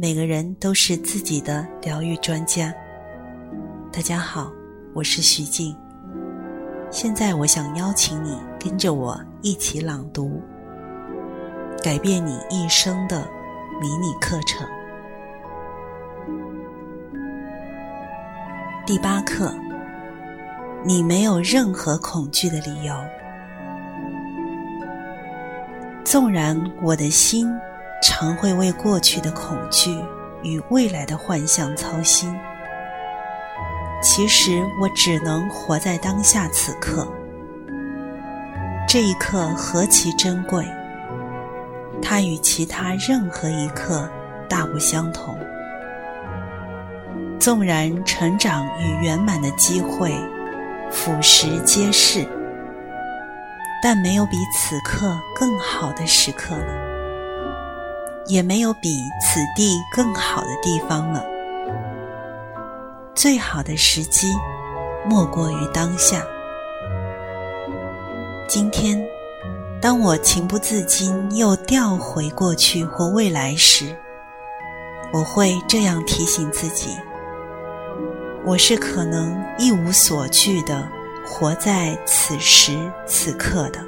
每个人都是自己的疗愈专家。大家好，我是徐静。现在我想邀请你跟着我一起朗读《改变你一生的迷你课程》第八课：你没有任何恐惧的理由。纵然我的心常会为过去的恐惧与未来的幻象操心，其实我只能活在当下此刻。这一刻何其珍贵，它与其他任何一刻大不相同。纵然成长与圆满的机会俯拾皆是。但没有比此刻更好的时刻了，也没有比此地更好的地方了。最好的时机，莫过于当下。今天，当我情不自禁又调回过去或未来时，我会这样提醒自己：我是可能一无所惧的。活在此时此刻的。